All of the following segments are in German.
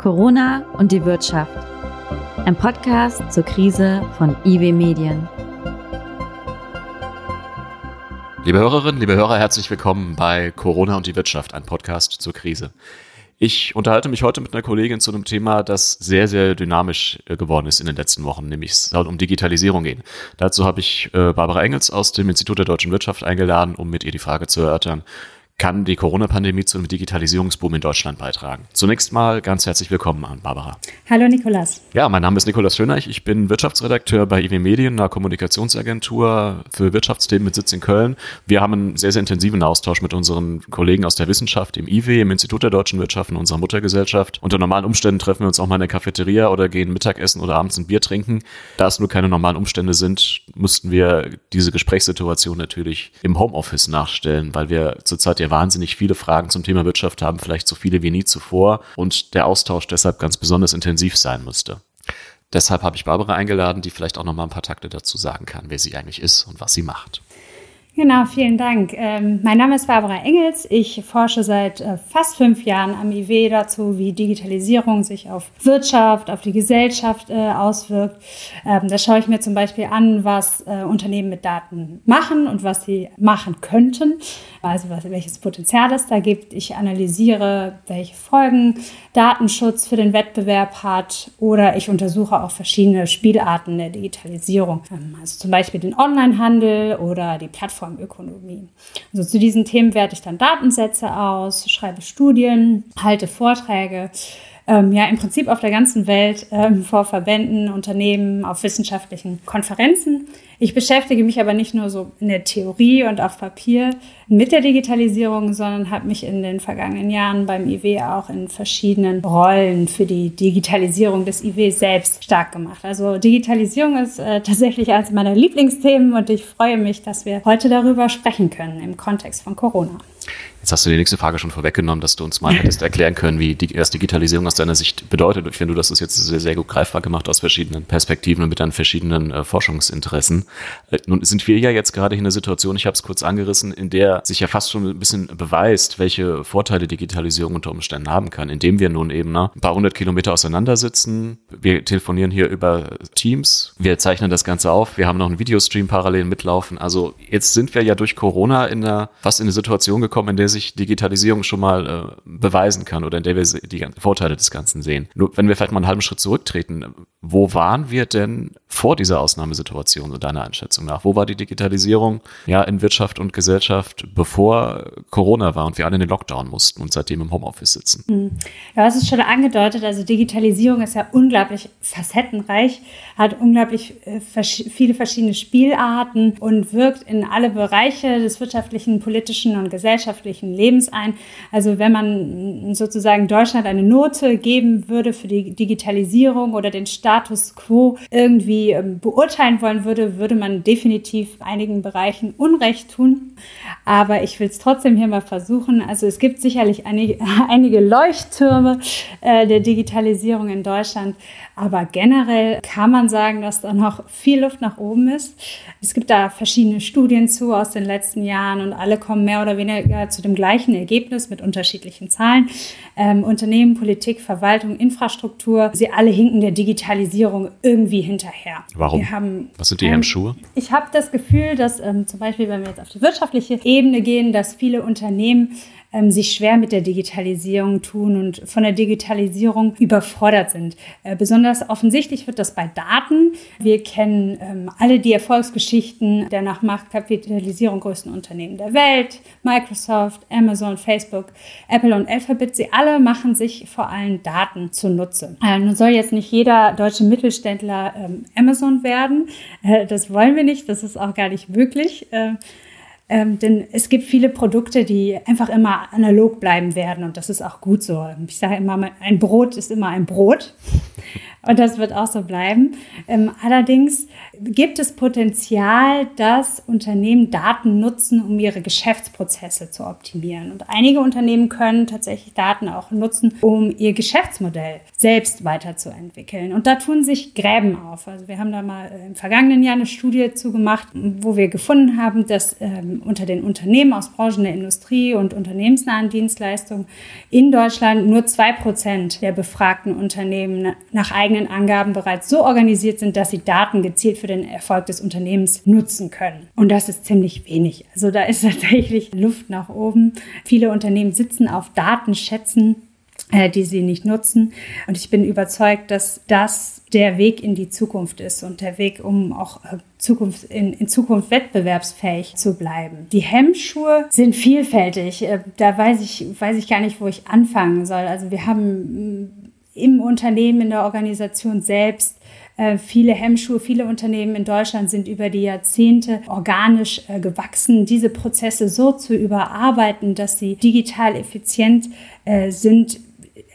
Corona und die Wirtschaft. Ein Podcast zur Krise von IW Medien. Liebe Hörerinnen, liebe Hörer, herzlich willkommen bei Corona und die Wirtschaft, ein Podcast zur Krise. Ich unterhalte mich heute mit einer Kollegin zu einem Thema, das sehr, sehr dynamisch äh, geworden ist in den letzten Wochen, nämlich es soll um Digitalisierung gehen. Dazu habe ich äh, Barbara Engels aus dem Institut der deutschen Wirtschaft eingeladen, um mit ihr die Frage zu erörtern, kann die Corona-Pandemie zu einem Digitalisierungsboom in Deutschland beitragen. Zunächst mal ganz herzlich willkommen an Barbara. Hallo Nikolas. Ja, mein Name ist Nikolas Schöneich. Ich bin Wirtschaftsredakteur bei IW Medien, einer Kommunikationsagentur für Wirtschaftsthemen mit Sitz in Köln. Wir haben einen sehr, sehr intensiven Austausch mit unseren Kollegen aus der Wissenschaft im IW, im Institut der deutschen Wirtschaft, in unserer Muttergesellschaft. Unter normalen Umständen treffen wir uns auch mal in der Cafeteria oder gehen Mittagessen oder abends ein Bier trinken. Da es nur keine normalen Umstände sind, mussten wir diese Gesprächssituation natürlich im Homeoffice nachstellen, weil wir zurzeit ja wahnsinnig viele Fragen zum Thema Wirtschaft haben, vielleicht so viele wie nie zuvor und der Austausch deshalb ganz besonders intensiv sein musste. Deshalb habe ich Barbara eingeladen, die vielleicht auch noch mal ein paar Takte dazu sagen kann, wer sie eigentlich ist und was sie macht. Genau, vielen Dank. Ähm, mein Name ist Barbara Engels. Ich forsche seit äh, fast fünf Jahren am IW dazu, wie Digitalisierung sich auf Wirtschaft, auf die Gesellschaft äh, auswirkt. Ähm, da schaue ich mir zum Beispiel an, was äh, Unternehmen mit Daten machen und was sie machen könnten. Also welches Potenzial es da gibt. Ich analysiere, welche Folgen Datenschutz für den Wettbewerb hat oder ich untersuche auch verschiedene Spielarten der Digitalisierung. Ähm, also zum Beispiel den Onlinehandel oder die Plattform Plattformökonomie. Also zu diesen Themen werte ich dann Datensätze aus, schreibe Studien, halte Vorträge. Ähm, ja, im Prinzip auf der ganzen Welt ähm, vor Verbänden, Unternehmen, auf wissenschaftlichen Konferenzen. Ich beschäftige mich aber nicht nur so in der Theorie und auf Papier mit der Digitalisierung, sondern habe mich in den vergangenen Jahren beim IW auch in verschiedenen Rollen für die Digitalisierung des IW selbst stark gemacht. Also Digitalisierung ist äh, tatsächlich eines meiner Lieblingsthemen und ich freue mich, dass wir heute darüber sprechen können im Kontext von Corona. Jetzt hast du die nächste Frage schon vorweggenommen, dass du uns mal hättest erklären können, wie die, was Digitalisierung aus deiner Sicht bedeutet. Ich finde, du hast das jetzt sehr, sehr gut greifbar gemacht aus verschiedenen Perspektiven und mit deinen verschiedenen äh, Forschungsinteressen. Äh, nun sind wir ja jetzt gerade in einer Situation, ich habe es kurz angerissen, in der sich ja fast schon ein bisschen beweist, welche Vorteile Digitalisierung unter Umständen haben kann, indem wir nun eben ne, ein paar hundert Kilometer auseinandersitzen. Wir telefonieren hier über Teams, wir zeichnen das Ganze auf, wir haben noch einen Videostream parallel mitlaufen. Also jetzt sind wir ja durch Corona in einer, fast in eine Situation gekommen, in der sich Digitalisierung schon mal äh, beweisen kann oder in der wir die Vorteile des Ganzen sehen. Nur wenn wir vielleicht mal einen halben Schritt zurücktreten, wo waren wir denn vor dieser Ausnahmesituation, so deiner Einschätzung nach? Wo war die Digitalisierung ja in Wirtschaft und Gesellschaft, bevor Corona war und wir alle in den Lockdown mussten und seitdem im Homeoffice sitzen? Hm. Ja, es ist schon angedeutet, also Digitalisierung ist ja unglaublich facettenreich, hat unglaublich äh, viele verschiedene Spielarten und wirkt in alle Bereiche des wirtschaftlichen, politischen und gesellschaftlichen Lebens ein. Also wenn man sozusagen Deutschland eine Note geben würde für die Digitalisierung oder den Status quo irgendwie ähm, beurteilen wollen würde, würde man definitiv einigen Bereichen Unrecht tun. Aber ich will es trotzdem hier mal versuchen. Also es gibt sicherlich einige, einige Leuchttürme äh, der Digitalisierung in Deutschland. Aber generell kann man sagen, dass da noch viel Luft nach oben ist. Es gibt da verschiedene Studien zu aus den letzten Jahren und alle kommen mehr oder weniger zu dem gleichen Ergebnis mit unterschiedlichen Zahlen. Ähm, Unternehmen, Politik, Verwaltung, Infrastruktur, sie alle hinken der Digitalisierung irgendwie hinterher. Warum? Haben, Was sind die ähm, Hemmschuhe? Ich habe das Gefühl, dass ähm, zum Beispiel, wenn wir jetzt auf die wirtschaftliche Ebene gehen, dass viele Unternehmen ähm, sich schwer mit der Digitalisierung tun und von der Digitalisierung überfordert sind. Äh, besonders offensichtlich wird das bei Daten. Wir kennen ähm, alle die Erfolgsgeschichten der nach Marktkapitalisierung größten Unternehmen der Welt, Microsoft, Amazon, Facebook, Apple und Alphabet. Sie alle machen sich vor allem Daten zunutze. Äh, nun soll jetzt nicht jeder deutsche Mittelständler ähm, Amazon werden. Äh, das wollen wir nicht. Das ist auch gar nicht möglich. Äh, ähm, denn es gibt viele Produkte, die einfach immer analog bleiben werden und das ist auch gut so. Ich sage immer, ein Brot ist immer ein Brot. Und das wird auch so bleiben. Ähm, allerdings gibt es Potenzial, dass Unternehmen Daten nutzen, um ihre Geschäftsprozesse zu optimieren. Und einige Unternehmen können tatsächlich Daten auch nutzen, um ihr Geschäftsmodell selbst weiterzuentwickeln. Und da tun sich Gräben auf. Also wir haben da mal äh, im vergangenen Jahr eine Studie zugemacht, wo wir gefunden haben, dass ähm, unter den Unternehmen aus Branchen der Industrie und unternehmensnahen Dienstleistungen in Deutschland nur zwei Prozent der befragten Unternehmen nach eigenen Angaben bereits so organisiert sind, dass sie Daten gezielt für den Erfolg des Unternehmens nutzen können. Und das ist ziemlich wenig. Also da ist tatsächlich Luft nach oben. Viele Unternehmen sitzen auf Datenschätzen, äh, die sie nicht nutzen. Und ich bin überzeugt, dass das der Weg in die Zukunft ist und der Weg, um auch äh, Zukunft, in, in Zukunft wettbewerbsfähig zu bleiben. Die Hemmschuhe sind vielfältig. Äh, da weiß ich, weiß ich gar nicht, wo ich anfangen soll. Also wir haben im Unternehmen, in der Organisation selbst viele Hemmschuhe. Viele Unternehmen in Deutschland sind über die Jahrzehnte organisch gewachsen, diese Prozesse so zu überarbeiten, dass sie digital effizient sind,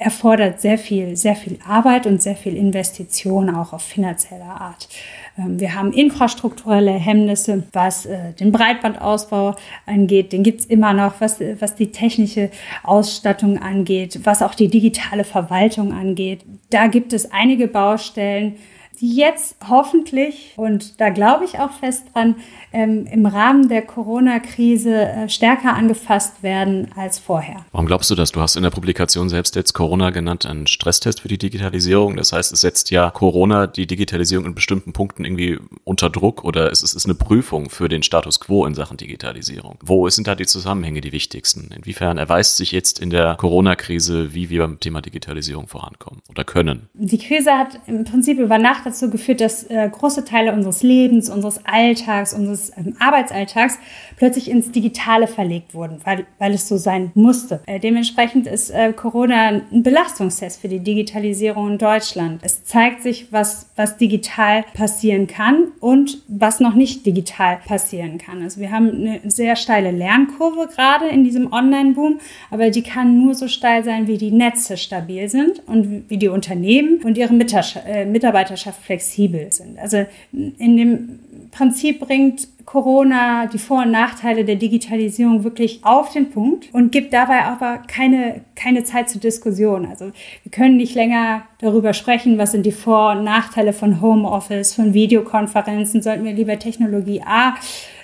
erfordert sehr viel, sehr viel Arbeit und sehr viel Investition auch auf finanzieller Art. Ähm, wir haben infrastrukturelle Hemmnisse, was äh, den Breitbandausbau angeht. Den gibt's immer noch, was, was die technische Ausstattung angeht, was auch die digitale Verwaltung angeht. Da gibt es einige Baustellen, die jetzt hoffentlich, und da glaube ich auch fest dran, ähm, im Rahmen der Corona-Krise äh, stärker angefasst werden als vorher. Warum glaubst du das? Du hast in der Publikation selbst jetzt Corona genannt, einen Stresstest für die Digitalisierung. Das heißt, es setzt ja Corona die Digitalisierung in bestimmten Punkten irgendwie unter Druck oder es ist eine Prüfung für den Status quo in Sachen Digitalisierung. Wo sind da die Zusammenhänge die wichtigsten? Inwiefern erweist sich jetzt in der Corona-Krise, wie wir beim Thema Digitalisierung vorankommen oder können? Die Krise hat im Prinzip über Nacht dazu geführt, dass äh, große Teile unseres Lebens, unseres Alltags, unseres ähm, Arbeitsalltags plötzlich ins Digitale verlegt wurden, weil, weil es so sein musste. Äh, dementsprechend ist äh, Corona ein Belastungstest für die Digitalisierung in Deutschland. Es zeigt sich, was, was digital passieren kann und was noch nicht digital passieren kann. Also wir haben eine sehr steile Lernkurve gerade in diesem Online-Boom, aber die kann nur so steil sein, wie die Netze stabil sind und wie die Unternehmen und ihre äh, Mitarbeiterschaft flexibel sind. Also in dem Prinzip bringt Corona die Vor- und Nachteile der Digitalisierung wirklich auf den Punkt und gibt dabei aber keine, keine Zeit zur Diskussion. Also wir können nicht länger darüber sprechen, was sind die Vor- und Nachteile von Homeoffice, von Videokonferenzen, sollten wir lieber Technologie A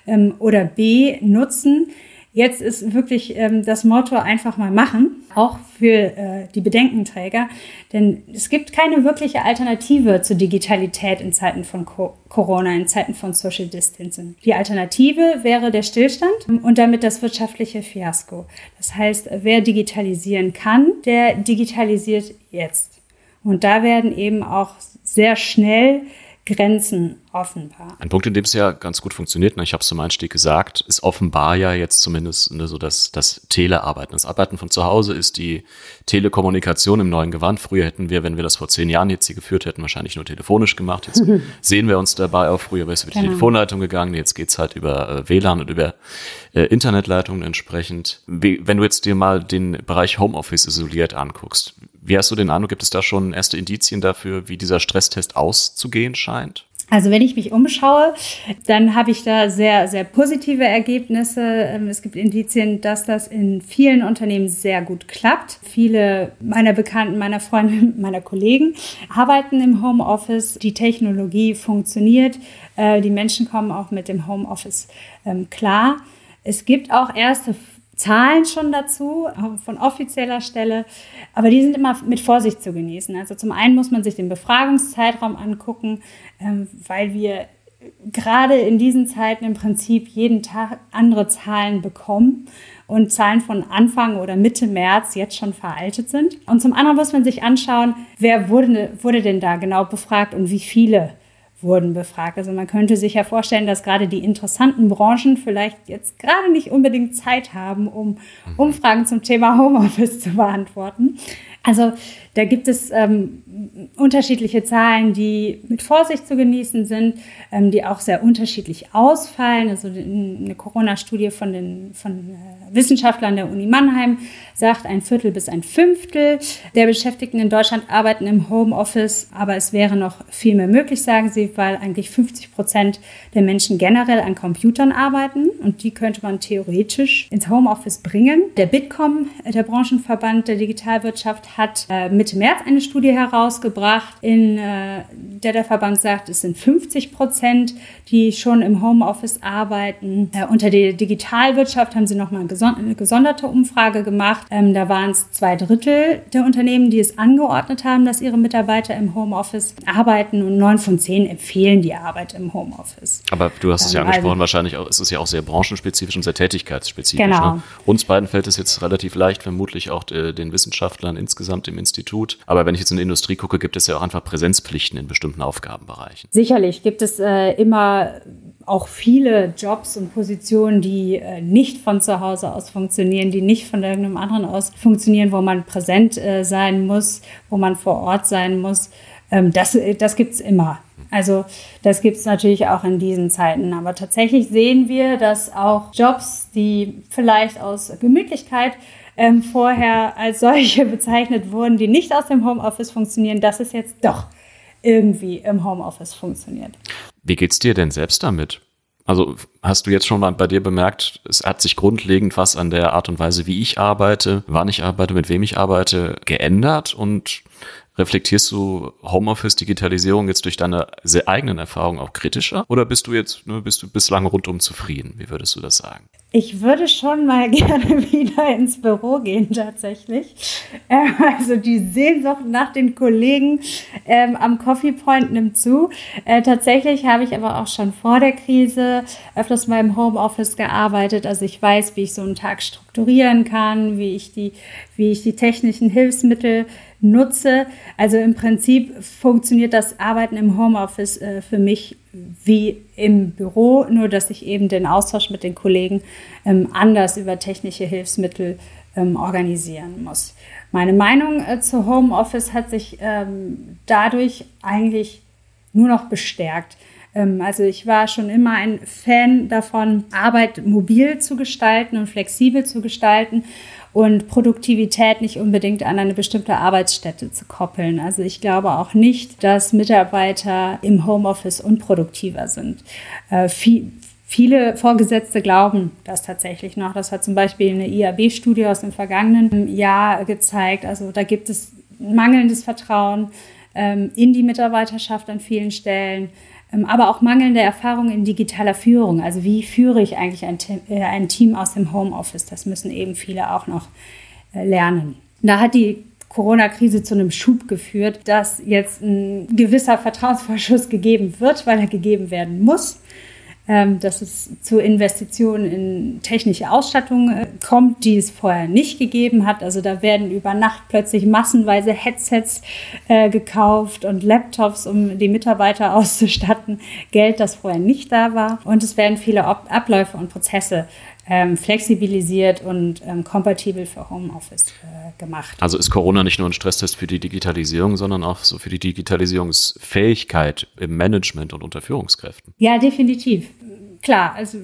ähm, oder B nutzen. Jetzt ist wirklich ähm, das Motto einfach mal machen, auch für äh, die Bedenkenträger. Denn es gibt keine wirkliche Alternative zur Digitalität in Zeiten von Co Corona, in Zeiten von Social Distancing. Die Alternative wäre der Stillstand und damit das wirtschaftliche Fiasko. Das heißt, wer digitalisieren kann, der digitalisiert jetzt. Und da werden eben auch sehr schnell Grenzen offenbar. Ein Punkt, in dem es ja ganz gut funktioniert, ne, ich habe es zum Einstieg gesagt, ist offenbar ja jetzt zumindest ne, so das, das Telearbeiten. Das Arbeiten von zu Hause ist die Telekommunikation im neuen Gewand. Früher hätten wir, wenn wir das vor zehn Jahren jetzt hier geführt hätten, wahrscheinlich nur telefonisch gemacht. Jetzt sehen wir uns dabei auch. Früher wäre es über die genau. Telefonleitung gegangen, jetzt geht's halt über äh, WLAN und über äh, Internetleitungen entsprechend. Wie, wenn du jetzt dir mal den Bereich Homeoffice isoliert anguckst, wie hast du den Eindruck, gibt es da schon erste Indizien dafür, wie dieser Stresstest auszugehen scheint? Also wenn ich mich umschaue, dann habe ich da sehr, sehr positive Ergebnisse. Ähm, es gibt Indizien, dass das in vielen Unternehmen sehr gut klappt. Viele meiner Bekannten, meiner Freunde, meiner Kollegen arbeiten im Homeoffice. Die Technologie funktioniert. Äh, die Menschen kommen auch mit dem Homeoffice ähm, klar. Es gibt auch erste Zahlen schon dazu, von offizieller Stelle, aber die sind immer mit Vorsicht zu genießen. Also zum einen muss man sich den Befragungszeitraum angucken, ähm, weil wir gerade in diesen Zeiten im Prinzip jeden Tag andere Zahlen bekommen und Zahlen von Anfang oder Mitte März jetzt schon veraltet sind. Und zum anderen muss man sich anschauen, wer wurde, wurde denn da genau befragt und wie viele wurden befragt. Also man könnte sich ja vorstellen, dass gerade die interessanten Branchen vielleicht jetzt gerade nicht unbedingt Zeit haben, um Umfragen zum Thema Homeoffice zu beantworten. Also da gibt es ähm, unterschiedliche Zahlen, die mit Vorsicht zu genießen sind, ähm, die auch sehr unterschiedlich ausfallen. Also eine Corona-Studie von den von, äh, Wissenschaftlern der Uni Mannheim sagt, ein Viertel bis ein Fünftel der Beschäftigten in Deutschland arbeiten im Homeoffice, aber es wäre noch viel mehr möglich, sagen sie, weil eigentlich 50 Prozent der Menschen generell an Computern arbeiten und die könnte man theoretisch ins Homeoffice bringen. Der Bitkom, der Branchenverband der Digitalwirtschaft, hat äh, Mitte März eine Studie herausgebracht, in äh, der der Verband sagt, es sind 50 Prozent, die schon im Homeoffice arbeiten. Äh, unter der Digitalwirtschaft haben sie nochmal eine gesonderte Umfrage gemacht. Ähm, da waren es zwei Drittel der Unternehmen, die es angeordnet haben, dass ihre Mitarbeiter im Homeoffice arbeiten und neun von zehn empfehlen die Arbeit im Homeoffice. Aber du hast es ja angesprochen, wahrscheinlich auch, ist es ja auch sehr branchenspezifisch und sehr tätigkeitsspezifisch. Genau. Ne? Uns beiden fällt es jetzt relativ leicht, vermutlich auch äh, den Wissenschaftlern insgesamt im Institut. Aber wenn ich jetzt in die Industrie gucke, gibt es ja auch einfach Präsenzpflichten in bestimmten Aufgabenbereichen. Sicherlich gibt es äh, immer auch viele Jobs und Positionen, die äh, nicht von zu Hause aus funktionieren, die nicht von irgendeinem anderen aus funktionieren, wo man präsent äh, sein muss, wo man vor Ort sein muss. Ähm, das das gibt es immer. Also das gibt es natürlich auch in diesen Zeiten. Aber tatsächlich sehen wir, dass auch Jobs, die vielleicht aus Gemütlichkeit ähm, vorher als solche bezeichnet wurden, die nicht aus dem Homeoffice funktionieren, dass es jetzt doch irgendwie im Homeoffice funktioniert. Wie geht's dir denn selbst damit? Also hast du jetzt schon mal bei dir bemerkt, es hat sich grundlegend was an der Art und Weise, wie ich arbeite, wann ich arbeite, mit wem ich arbeite, geändert und reflektierst du Homeoffice, Digitalisierung jetzt durch deine sehr eigenen Erfahrungen auch kritischer oder bist du jetzt, ne, bist du bislang rundum zufrieden? Wie würdest du das sagen? Ich würde schon mal gerne wieder ins Büro gehen, tatsächlich. Ähm, also die Sehnsucht nach den Kollegen ähm, am Coffee Point nimmt zu. Äh, tatsächlich habe ich aber auch schon vor der Krise öfters mal im Homeoffice gearbeitet. Also ich weiß, wie ich so einen Tag strukturieren kann, wie ich die, wie ich die technischen Hilfsmittel nutze. Also im Prinzip funktioniert das Arbeiten im Homeoffice äh, für mich wie im Büro, nur dass ich eben den Austausch mit den Kollegen ähm, anders über technische Hilfsmittel ähm, organisieren muss. Meine Meinung äh, zu Homeoffice hat sich ähm, dadurch eigentlich nur noch bestärkt. Ähm, also ich war schon immer ein Fan davon, Arbeit mobil zu gestalten und flexibel zu gestalten und Produktivität nicht unbedingt an eine bestimmte Arbeitsstätte zu koppeln. Also ich glaube auch nicht, dass Mitarbeiter im Homeoffice unproduktiver sind. Äh, viel, Viele Vorgesetzte glauben das tatsächlich noch. Das hat zum Beispiel eine IAB-Studie aus dem vergangenen Jahr gezeigt. Also da gibt es mangelndes Vertrauen ähm, in die Mitarbeiterschaft an vielen Stellen. Ähm, aber auch mangelnde Erfahrung in digitaler Führung. Also wie führe ich eigentlich ein, äh, ein Team aus dem Homeoffice? Das müssen eben viele auch noch äh, lernen. Da hat die Corona-Krise zu einem Schub geführt, dass jetzt ein gewisser Vertrauensvorschuss gegeben wird, weil er gegeben werden muss. Ähm, dass es zu Investitionen in technische Ausstattung äh, kommt, die es vorher nicht gegeben hat. Also da werden über Nacht plötzlich massenweise Headsets äh, gekauft und Laptops, um die Mitarbeiter auszustatten. Geld, das vorher nicht da war. Und es werden viele Abläufe und Prozesse ähm, flexibilisiert und ähm, kompatibel für Homeoffice äh, gemacht. Also ist Corona nicht nur ein Stresstest für die Digitalisierung, sondern auch so für die Digitalisierungsfähigkeit im Management und unter Führungskräften? Ja, definitiv. Klar, also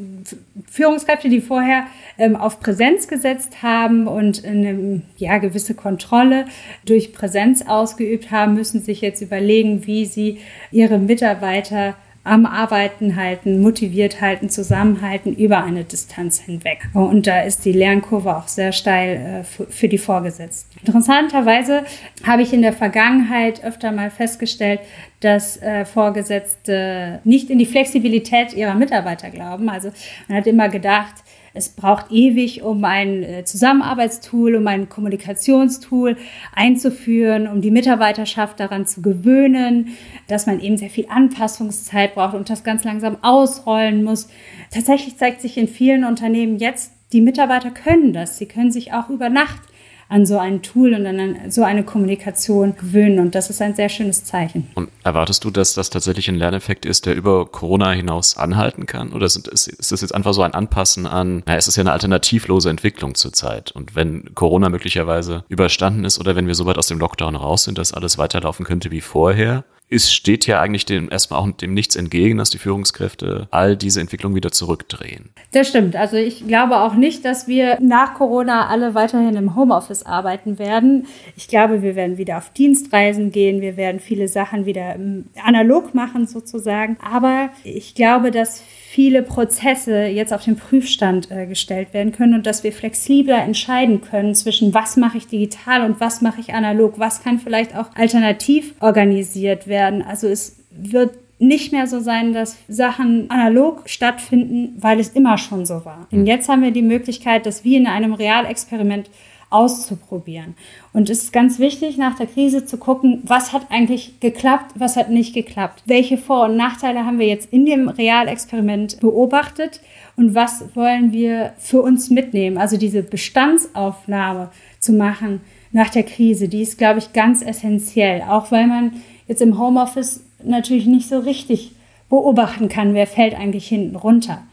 Führungskräfte, die vorher ähm, auf Präsenz gesetzt haben und eine ja, gewisse Kontrolle durch Präsenz ausgeübt haben, müssen sich jetzt überlegen, wie sie ihre Mitarbeiter am Arbeiten halten, motiviert halten, zusammenhalten über eine Distanz hinweg. Und da ist die Lernkurve auch sehr steil äh, für die Vorgesetzten. Interessanterweise habe ich in der Vergangenheit öfter mal festgestellt, dass äh, Vorgesetzte nicht in die Flexibilität ihrer Mitarbeiter glauben. Also man hat immer gedacht, es braucht ewig, um ein äh, Zusammenarbeitstool, um ein Kommunikationstool einzuführen, um die Mitarbeiterschaft daran zu gewöhnen, dass man eben sehr viel Anpassungszeit braucht und das ganz langsam ausrollen muss. Tatsächlich zeigt sich in vielen Unternehmen jetzt, die Mitarbeiter können das. Sie können sich auch über Nacht an so ein Tool und an so eine Kommunikation gewöhnen. Und das ist ein sehr schönes Zeichen. Und erwartest du, dass das tatsächlich ein Lerneffekt ist, der über Corona hinaus anhalten kann? Oder ist, ist das jetzt einfach so ein Anpassen an, na, es ist ja eine alternativlose Entwicklung zurzeit. Und wenn Corona möglicherweise überstanden ist oder wenn wir so weit aus dem Lockdown raus sind, dass alles weiterlaufen könnte wie vorher, es steht ja eigentlich dem erstmal auch dem nichts entgegen, dass die Führungskräfte all diese Entwicklung wieder zurückdrehen. Das stimmt. Also ich glaube auch nicht, dass wir nach Corona alle weiterhin im Homeoffice arbeiten werden. Ich glaube, wir werden wieder auf Dienstreisen gehen. Wir werden viele Sachen wieder analog machen sozusagen. Aber ich glaube, dass viele Prozesse jetzt auf den Prüfstand äh, gestellt werden können und dass wir flexibler entscheiden können zwischen was mache ich digital und was mache ich analog, was kann vielleicht auch alternativ organisiert werden. Also es wird nicht mehr so sein, dass Sachen analog stattfinden, weil es immer schon so war. Und jetzt haben wir die Möglichkeit, dass wir in einem Realexperiment auszuprobieren. Und es ist ganz wichtig, nach der Krise zu gucken, was hat eigentlich geklappt, was hat nicht geklappt. Welche Vor- und Nachteile haben wir jetzt in dem Realexperiment beobachtet und was wollen wir für uns mitnehmen? Also diese Bestandsaufnahme zu machen nach der Krise, die ist, glaube ich, ganz essentiell. Auch weil man jetzt im Homeoffice natürlich nicht so richtig beobachten kann, wer fällt eigentlich hinten runter.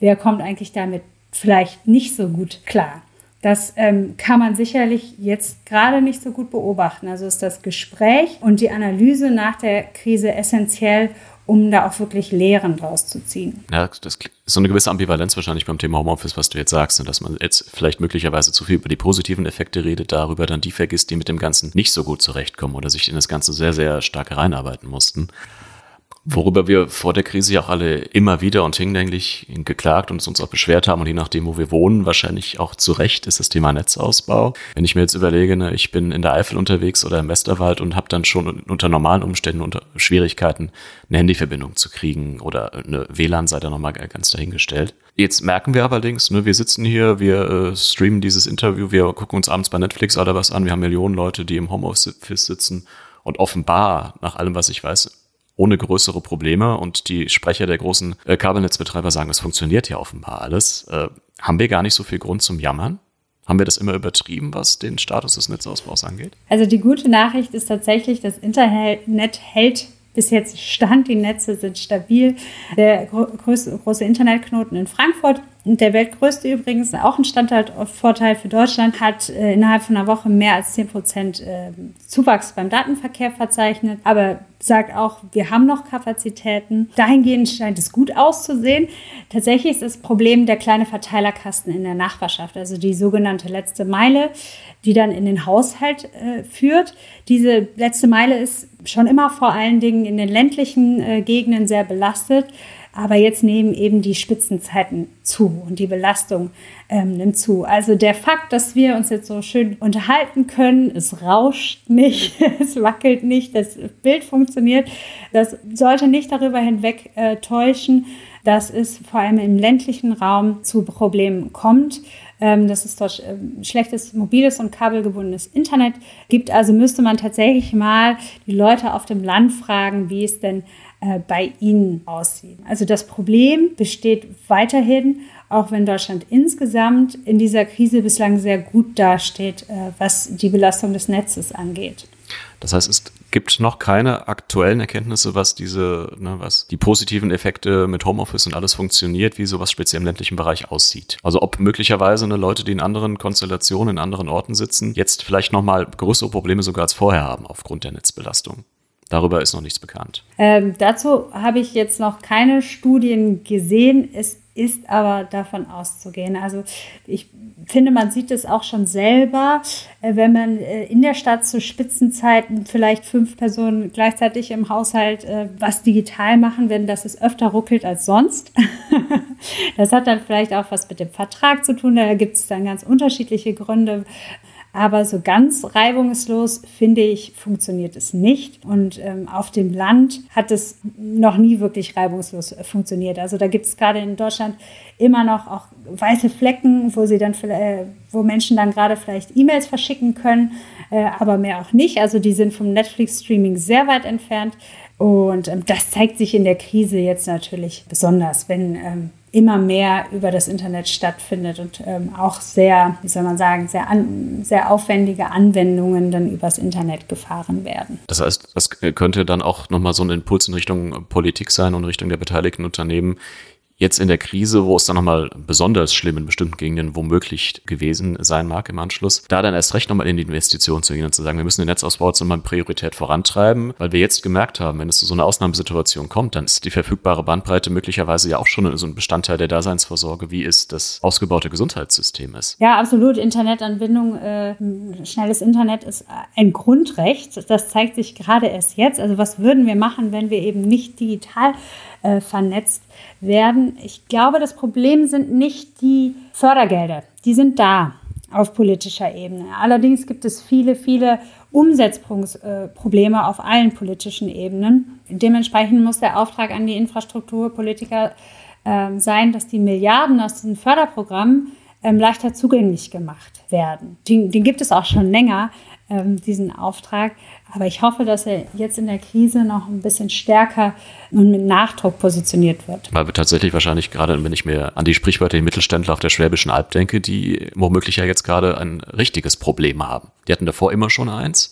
Wer kommt eigentlich damit vielleicht nicht so gut klar. Das ähm, kann man sicherlich jetzt gerade nicht so gut beobachten. Also ist das Gespräch und die Analyse nach der Krise essentiell, um da auch wirklich Lehren draus zu ziehen. Ja, das ist so eine gewisse Ambivalenz wahrscheinlich beim Thema Homeoffice, was du jetzt sagst, ne, dass man jetzt vielleicht möglicherweise zu viel über die positiven Effekte redet, darüber dann die vergisst, die mit dem Ganzen nicht so gut zurechtkommen oder sich in das Ganze sehr, sehr stark reinarbeiten mussten. Worüber wir vor der Krise ja auch alle immer wieder und hinlänglich geklagt und uns auch beschwert haben und je nachdem, wo wir wohnen, wahrscheinlich auch zu Recht, ist das Thema Netzausbau. Wenn ich mir jetzt überlege, ne, ich bin in der Eifel unterwegs oder im Westerwald und habe dann schon unter normalen Umständen unter Schwierigkeiten, eine Handyverbindung zu kriegen oder eine WLAN-Seite nochmal ganz dahingestellt. Jetzt merken wir allerdings, ne, wir sitzen hier, wir äh, streamen dieses Interview, wir gucken uns abends bei Netflix oder was an, wir haben Millionen Leute, die im Homeoffice sitzen und offenbar, nach allem, was ich weiß, ohne größere Probleme. Und die Sprecher der großen äh, Kabelnetzbetreiber sagen, es funktioniert ja offenbar alles. Äh, haben wir gar nicht so viel Grund zum Jammern? Haben wir das immer übertrieben, was den Status des Netzausbaus angeht? Also die gute Nachricht ist tatsächlich, das Internet hält bis jetzt stand, die Netze sind stabil. Der größte, große Internetknoten in Frankfurt der weltgrößte übrigens, auch ein Standortvorteil für Deutschland, hat äh, innerhalb von einer Woche mehr als 10 Prozent äh, Zuwachs beim Datenverkehr verzeichnet, aber sagt auch, wir haben noch Kapazitäten. Dahingehend scheint es gut auszusehen. Tatsächlich ist das Problem der kleine Verteilerkasten in der Nachbarschaft, also die sogenannte letzte Meile, die dann in den Haushalt äh, führt. Diese letzte Meile ist schon immer vor allen Dingen in den ländlichen äh, Gegenden sehr belastet. Aber jetzt nehmen eben die Spitzenzeiten zu und die Belastung ähm, nimmt zu. Also der Fakt, dass wir uns jetzt so schön unterhalten können, es rauscht nicht, es wackelt nicht, das Bild funktioniert, das sollte nicht darüber hinweg äh, täuschen, dass es vor allem im ländlichen Raum zu Problemen kommt ähm, dass es dort ähm, schlechtes mobiles und kabelgebundenes Internet gibt. Also müsste man tatsächlich mal die Leute auf dem Land fragen, wie es denn äh, bei ihnen aussieht. Also das Problem besteht weiterhin, auch wenn Deutschland insgesamt in dieser Krise bislang sehr gut dasteht, äh, was die Belastung des Netzes angeht. Das heißt, es gibt noch keine aktuellen Erkenntnisse, was diese, ne, was die positiven Effekte mit Homeoffice und alles funktioniert, wie sowas speziell im ländlichen Bereich aussieht. Also ob möglicherweise eine Leute, die in anderen Konstellationen, in anderen Orten sitzen, jetzt vielleicht noch mal größere Probleme sogar als vorher haben aufgrund der Netzbelastung. Darüber ist noch nichts bekannt. Ähm, dazu habe ich jetzt noch keine Studien gesehen. Es ist aber davon auszugehen. Also ich finde, man sieht es auch schon selber, äh, wenn man äh, in der Stadt zu Spitzenzeiten vielleicht fünf Personen gleichzeitig im Haushalt äh, was digital machen, wenn das es öfter ruckelt als sonst. das hat dann vielleicht auch was mit dem Vertrag zu tun. Da gibt es dann ganz unterschiedliche Gründe. Aber so ganz reibungslos, finde ich, funktioniert es nicht. Und ähm, auf dem Land hat es noch nie wirklich reibungslos äh, funktioniert. Also da gibt es gerade in Deutschland immer noch auch weiße Flecken, wo sie dann äh, wo Menschen dann gerade vielleicht E-Mails verschicken können, äh, aber mehr auch nicht. Also die sind vom Netflix-Streaming sehr weit entfernt. Und ähm, das zeigt sich in der Krise jetzt natürlich besonders, wenn ähm, immer mehr über das Internet stattfindet und ähm, auch sehr, wie soll man sagen, sehr, an, sehr aufwendige Anwendungen dann übers Internet gefahren werden. Das heißt, das könnte dann auch nochmal so ein Impuls in Richtung Politik sein und Richtung der beteiligten Unternehmen, Jetzt in der Krise, wo es dann nochmal besonders schlimm in bestimmten Gegenden womöglich gewesen sein mag im Anschluss, da dann erst recht nochmal in die Investition zu gehen und zu sagen, wir müssen den Netzausbau jetzt nochmal Priorität vorantreiben, weil wir jetzt gemerkt haben, wenn es zu so einer Ausnahmesituation kommt, dann ist die verfügbare Bandbreite möglicherweise ja auch schon so ein Bestandteil der Daseinsvorsorge, wie es das ausgebaute Gesundheitssystem ist. Ja, absolut. Internetanbindung, äh, schnelles Internet ist ein Grundrecht. Das zeigt sich gerade erst jetzt. Also was würden wir machen, wenn wir eben nicht digital äh, vernetzt werden. Ich glaube, das Problem sind nicht die Fördergelder. Die sind da auf politischer Ebene. Allerdings gibt es viele, viele Umsetzungsprobleme auf allen politischen Ebenen. Dementsprechend muss der Auftrag an die Infrastrukturpolitiker äh, sein, dass die Milliarden aus diesen Förderprogrammen ähm, leichter zugänglich gemacht werden. Den, den, gibt es auch schon länger, diesen Auftrag. Aber ich hoffe, dass er jetzt in der Krise noch ein bisschen stärker und mit Nachdruck positioniert wird. Weil wir tatsächlich wahrscheinlich gerade, wenn ich mir an die sprichwörtlichen Mittelständler auf der Schwäbischen Alb denke, die womöglich ja jetzt gerade ein richtiges Problem haben. Die hatten davor immer schon eins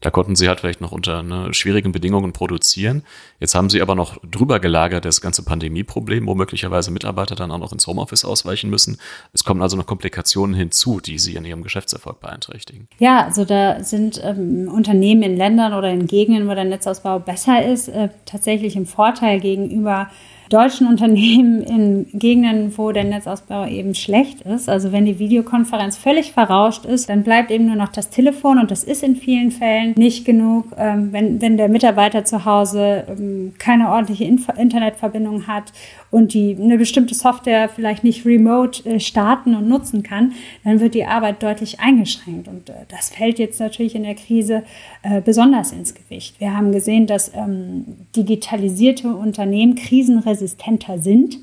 da konnten sie halt vielleicht noch unter ne, schwierigen Bedingungen produzieren. Jetzt haben sie aber noch drüber gelagert das ganze Pandemieproblem, wo möglicherweise Mitarbeiter dann auch noch ins Homeoffice ausweichen müssen. Es kommen also noch Komplikationen hinzu, die sie in ihrem Geschäftserfolg beeinträchtigen. Ja, also da sind ähm, Unternehmen in Ländern oder in Gegenden, wo der Netzausbau besser ist, äh, tatsächlich im Vorteil gegenüber deutschen Unternehmen in Gegenden, wo der Netzausbau eben schlecht ist. Also wenn die Videokonferenz völlig verrauscht ist, dann bleibt eben nur noch das Telefon und das ist in vielen Fällen nicht genug. Ähm, wenn, wenn der Mitarbeiter zu Hause ähm, keine ordentliche Inf Internetverbindung hat und die eine bestimmte Software vielleicht nicht remote äh, starten und nutzen kann, dann wird die Arbeit deutlich eingeschränkt. Und äh, das fällt jetzt natürlich in der Krise äh, besonders ins Gewicht. Wir haben gesehen, dass ähm, digitalisierte Unternehmen krisenresistenter sind,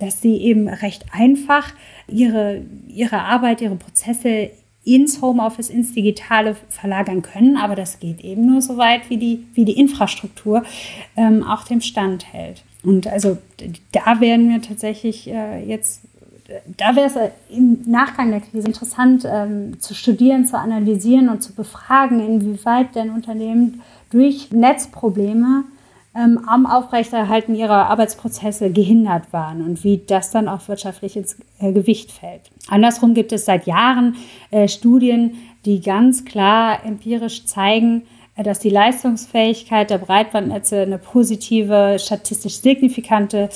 dass sie eben recht einfach ihre, ihre Arbeit, ihre Prozesse ins Homeoffice, ins Digitale verlagern können. Aber das geht eben nur so weit, wie die, wie die Infrastruktur ähm, auch dem Stand hält. Und also da werden wir tatsächlich äh, jetzt, da wäre es äh, im Nachgang der Krise interessant ähm, zu studieren, zu analysieren und zu befragen, inwieweit denn Unternehmen durch Netzprobleme ähm, am Aufrechterhalten ihrer Arbeitsprozesse gehindert waren und wie das dann auch wirtschaftlich ins äh, Gewicht fällt. Andersrum gibt es seit Jahren äh, Studien, die ganz klar empirisch zeigen, dass die Leistungsfähigkeit der Breitbandnetze eine positive, statistisch signifikante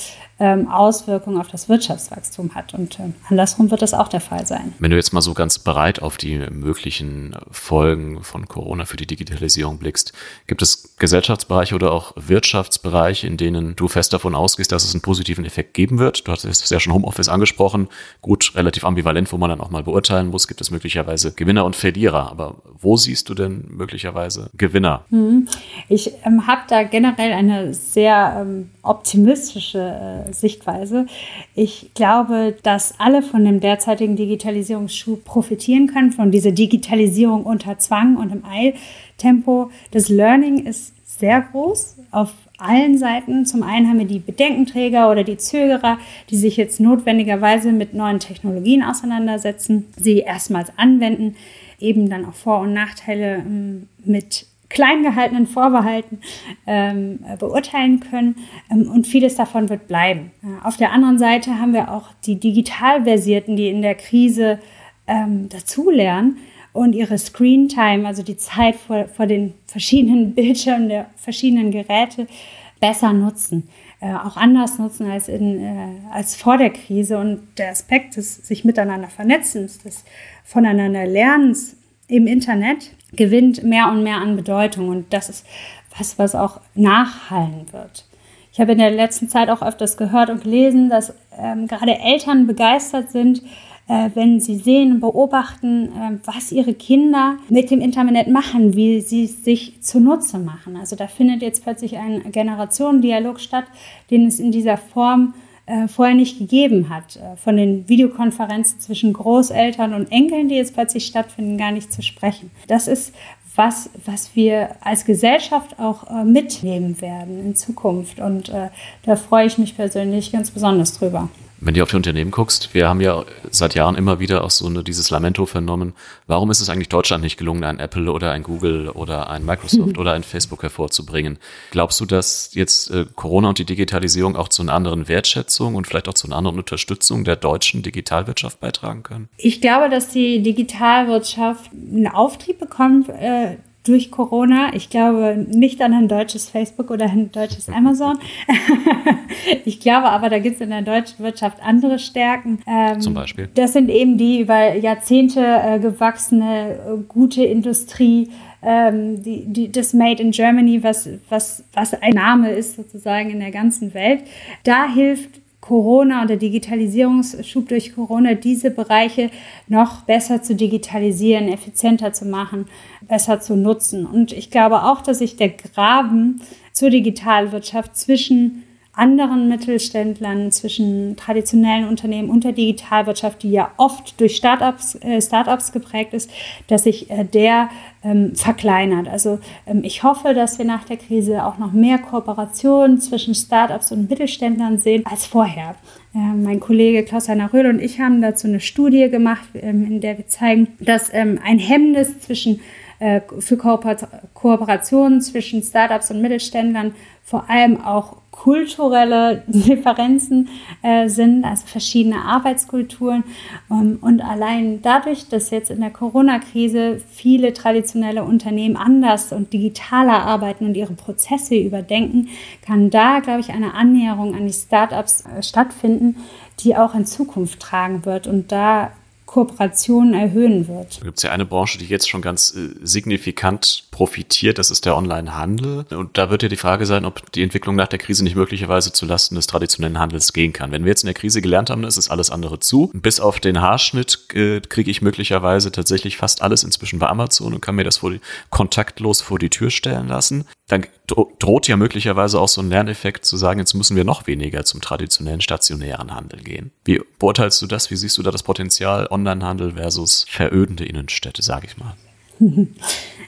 ähm, Auswirkung auf das Wirtschaftswachstum hat. Und äh, andersrum wird das auch der Fall sein. Wenn du jetzt mal so ganz breit auf die möglichen Folgen von Corona für die Digitalisierung blickst, gibt es Gesellschaftsbereiche oder auch Wirtschaftsbereiche, in denen du fest davon ausgehst, dass es einen positiven Effekt geben wird? Du hast es ja schon Homeoffice angesprochen. Gut, relativ ambivalent, wo man dann auch mal beurteilen muss, gibt es möglicherweise Gewinner und Verlierer. Aber wo siehst du denn möglicherweise Gewinner? Mhm. Ich ähm, habe da generell eine sehr ähm, optimistische äh, Sichtweise. Ich glaube, dass alle von dem derzeitigen Digitalisierungsschub profitieren können, von dieser Digitalisierung unter Zwang und im Eiltempo. Das Learning ist sehr groß auf allen Seiten. Zum einen haben wir die Bedenkenträger oder die Zögerer, die sich jetzt notwendigerweise mit neuen Technologien auseinandersetzen, sie erstmals anwenden, eben dann auch Vor- und Nachteile ähm, mit klein gehaltenen Vorbehalten ähm, beurteilen können. Ähm, und vieles davon wird bleiben. Äh, auf der anderen Seite haben wir auch die Digitalversierten, die in der Krise ähm, dazulernen und ihre Screen Time, also die Zeit vor, vor den verschiedenen Bildschirmen der verschiedenen Geräte, besser nutzen. Äh, auch anders nutzen als, in, äh, als vor der Krise. Und der Aspekt des sich miteinander Vernetzens, des Voneinander Lernens im Internet gewinnt mehr und mehr an Bedeutung. Und das ist was, was auch nachhallen wird. Ich habe in der letzten Zeit auch öfters gehört und gelesen, dass ähm, gerade Eltern begeistert sind, äh, wenn sie sehen und beobachten, äh, was ihre Kinder mit dem Internet machen, wie sie es sich zunutze machen. Also da findet jetzt plötzlich ein Generationendialog statt, den es in dieser Form äh, vorher nicht gegeben hat. Äh, von den Videokonferenzen zwischen Großeltern und Enkeln, die jetzt plötzlich stattfinden, gar nicht zu sprechen. Das ist was, was wir als Gesellschaft auch äh, mitnehmen werden in Zukunft. Und äh, da freue ich mich persönlich ganz besonders drüber. Wenn du auf die Unternehmen guckst, wir haben ja seit Jahren immer wieder auch so eine, dieses Lamento vernommen. Warum ist es eigentlich Deutschland nicht gelungen, ein Apple oder ein Google oder ein Microsoft oder ein Facebook hervorzubringen? Glaubst du, dass jetzt äh, Corona und die Digitalisierung auch zu einer anderen Wertschätzung und vielleicht auch zu einer anderen Unterstützung der deutschen Digitalwirtschaft beitragen können? Ich glaube, dass die Digitalwirtschaft einen Auftrieb bekommt. Äh durch Corona. Ich glaube nicht an ein deutsches Facebook oder ein deutsches Amazon. ich glaube aber, da gibt es in der deutschen Wirtschaft andere Stärken. Ähm, Zum Beispiel? Das sind eben die über Jahrzehnte äh, gewachsene, äh, gute Industrie, ähm, die, die, das Made in Germany, was, was, was ein Name ist sozusagen in der ganzen Welt. Da hilft Corona und der Digitalisierungsschub durch Corona diese Bereiche noch besser zu digitalisieren, effizienter zu machen, besser zu nutzen. Und ich glaube auch, dass sich der Graben zur Digitalwirtschaft zwischen anderen Mittelständlern, zwischen traditionellen Unternehmen und der Digitalwirtschaft, die ja oft durch Startups, äh, Startups geprägt ist, dass sich äh, der ähm, verkleinert. Also ähm, ich hoffe, dass wir nach der Krise auch noch mehr Kooperation zwischen Startups und Mittelständlern sehen als vorher. Äh, mein Kollege Klaus-Heiner Röhl und ich haben dazu eine Studie gemacht, ähm, in der wir zeigen, dass ähm, ein Hemmnis zwischen äh, für Kooperationen zwischen Startups und Mittelständlern vor allem auch kulturelle Differenzen äh, sind, also verschiedene Arbeitskulturen. Ähm, und allein dadurch, dass jetzt in der Corona-Krise viele traditionelle Unternehmen anders und digitaler arbeiten und ihre Prozesse überdenken, kann da, glaube ich, eine Annäherung an die Startups äh, stattfinden, die auch in Zukunft tragen wird. Und da Kooperationen erhöhen wird. Da gibt es ja eine Branche, die jetzt schon ganz äh, signifikant profitiert, das ist der Onlinehandel. Und da wird ja die Frage sein, ob die Entwicklung nach der Krise nicht möglicherweise zulasten des traditionellen Handels gehen kann. Wenn wir jetzt in der Krise gelernt haben, ist es alles andere zu. Bis auf den Haarschnitt äh, kriege ich möglicherweise tatsächlich fast alles inzwischen bei Amazon und kann mir das vor die, kontaktlos vor die Tür stellen lassen. Dann droht ja möglicherweise auch so ein Lerneffekt zu sagen, jetzt müssen wir noch weniger zum traditionellen stationären Handel gehen. Wie beurteilst du das? Wie siehst du da das Potenzial Onlinehandel versus verödende Innenstädte, sage ich mal?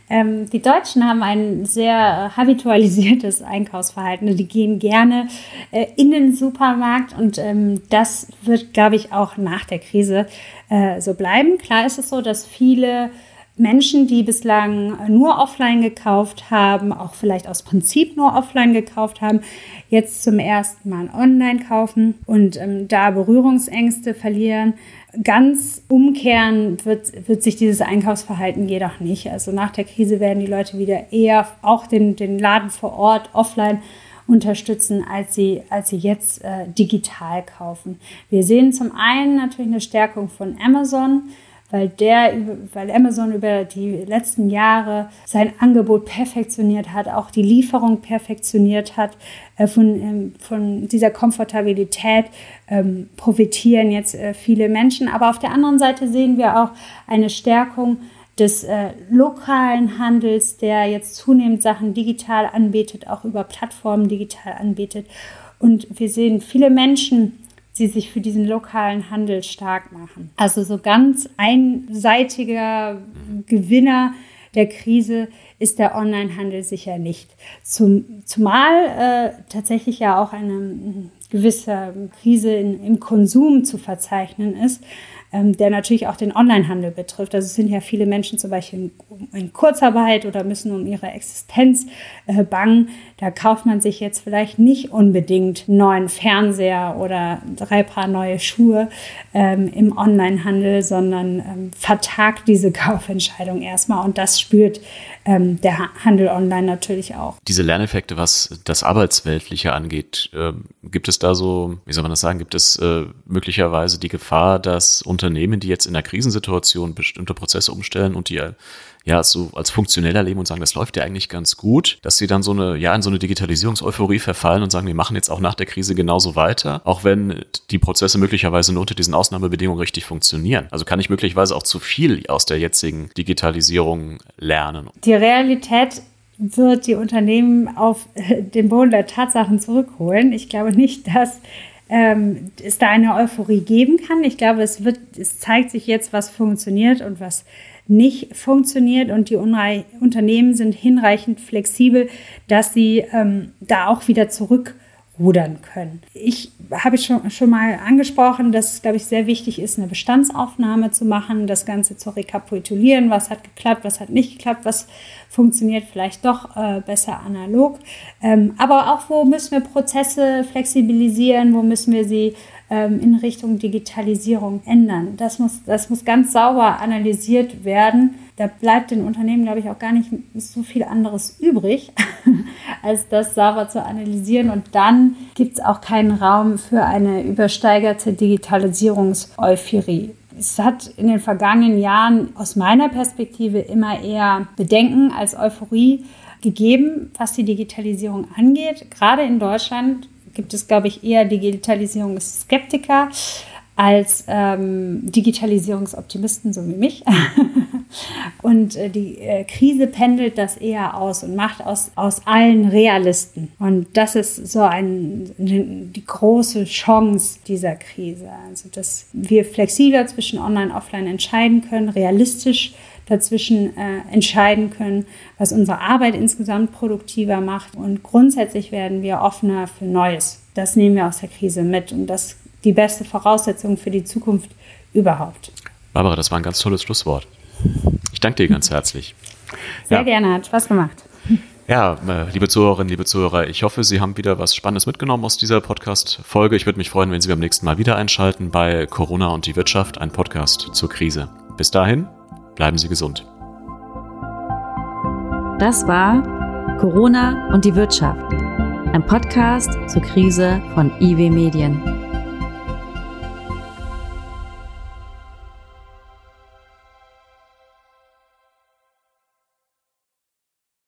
ähm, die Deutschen haben ein sehr habitualisiertes Einkaufsverhalten. Die gehen gerne äh, in den Supermarkt und ähm, das wird, glaube ich, auch nach der Krise äh, so bleiben. Klar ist es so, dass viele Menschen, die bislang nur offline gekauft haben, auch vielleicht aus Prinzip nur offline gekauft haben, jetzt zum ersten Mal online kaufen und ähm, da Berührungsängste verlieren. Ganz umkehren wird, wird sich dieses Einkaufsverhalten jedoch nicht. Also nach der Krise werden die Leute wieder eher auch den, den Laden vor Ort offline unterstützen, als sie, als sie jetzt äh, digital kaufen. Wir sehen zum einen natürlich eine Stärkung von Amazon weil der, weil Amazon über die letzten Jahre sein Angebot perfektioniert hat, auch die Lieferung perfektioniert hat. Äh, von, ähm, von dieser Komfortabilität ähm, profitieren jetzt äh, viele Menschen. Aber auf der anderen Seite sehen wir auch eine Stärkung des äh, lokalen Handels, der jetzt zunehmend Sachen digital anbietet, auch über Plattformen digital anbietet. Und wir sehen viele Menschen, sie sich für diesen lokalen Handel stark machen. Also so ganz einseitiger Gewinner der Krise ist der Onlinehandel sicher nicht. Zum, zumal äh, tatsächlich ja auch eine gewisse Krise in, im Konsum zu verzeichnen ist ähm, der natürlich auch den Onlinehandel betrifft. Also es sind ja viele Menschen zum Beispiel in, Kurzarbeit oder müssen um ihre Existenz äh, bangen. Da kauft man sich jetzt vielleicht nicht unbedingt neuen Fernseher oder drei Paar neue Schuhe ähm, im Onlinehandel, sondern ähm, vertagt diese Kaufentscheidung erstmal und das spürt ähm, der Handel online natürlich auch. Diese Lerneffekte, was das Arbeitsweltliche angeht, äh, gibt es da so, wie soll man das sagen, gibt es äh, möglicherweise die Gefahr, dass Unternehmen, die jetzt in einer Krisensituation bestimmte Prozesse umstellen und die ja so als funktionell erleben und sagen, das läuft ja eigentlich ganz gut, dass sie dann so eine, ja, in so eine Digitalisierungseuphorie verfallen und sagen, wir machen jetzt auch nach der Krise genauso weiter, auch wenn die Prozesse möglicherweise nur unter diesen Ausnahmebedingungen richtig funktionieren. Also kann ich möglicherweise auch zu viel aus der jetzigen Digitalisierung lernen. Die Realität wird die Unternehmen auf den Boden der Tatsachen zurückholen. Ich glaube nicht, dass ähm, es da eine Euphorie geben kann. Ich glaube, es wird, es zeigt sich jetzt, was funktioniert und was nicht funktioniert und die Unrei Unternehmen sind hinreichend flexibel, dass sie ähm, da auch wieder zurück rudern können. Ich habe schon, schon mal angesprochen, dass es, glaube ich, sehr wichtig ist, eine Bestandsaufnahme zu machen, das Ganze zu rekapitulieren, was hat geklappt, was hat nicht geklappt, was funktioniert vielleicht doch äh, besser analog. Ähm, aber auch, wo müssen wir Prozesse flexibilisieren, wo müssen wir sie ähm, in Richtung Digitalisierung ändern. Das muss, das muss ganz sauber analysiert werden. Da bleibt den Unternehmen, glaube ich, auch gar nicht so viel anderes übrig, als das sauber zu analysieren. Und dann gibt es auch keinen Raum für eine übersteigerte Digitalisierungseuphorie. Es hat in den vergangenen Jahren aus meiner Perspektive immer eher Bedenken als Euphorie gegeben, was die Digitalisierung angeht. Gerade in Deutschland gibt es, glaube ich, eher Digitalisierungsskeptiker als ähm, Digitalisierungsoptimisten, so wie mich. und äh, die äh, Krise pendelt das eher aus und macht aus, aus allen Realisten. Und das ist so ein, die große Chance dieser Krise. Also, dass wir flexibler zwischen Online und Offline entscheiden können, realistisch dazwischen äh, entscheiden können, was unsere Arbeit insgesamt produktiver macht. Und grundsätzlich werden wir offener für Neues. Das nehmen wir aus der Krise mit und das ist die beste Voraussetzung für die Zukunft überhaupt. Barbara, das war ein ganz tolles Schlusswort. Ich danke dir ganz herzlich. Sehr ja. gerne, hat Spaß gemacht. Ja, äh, liebe Zuhörerinnen, liebe Zuhörer, ich hoffe, Sie haben wieder was Spannendes mitgenommen aus dieser Podcast-Folge. Ich würde mich freuen, wenn Sie beim nächsten Mal wieder einschalten bei Corona und die Wirtschaft, ein Podcast zur Krise. Bis dahin, Bleiben Sie gesund. Das war Corona und die Wirtschaft, ein Podcast zur Krise von IW Medien.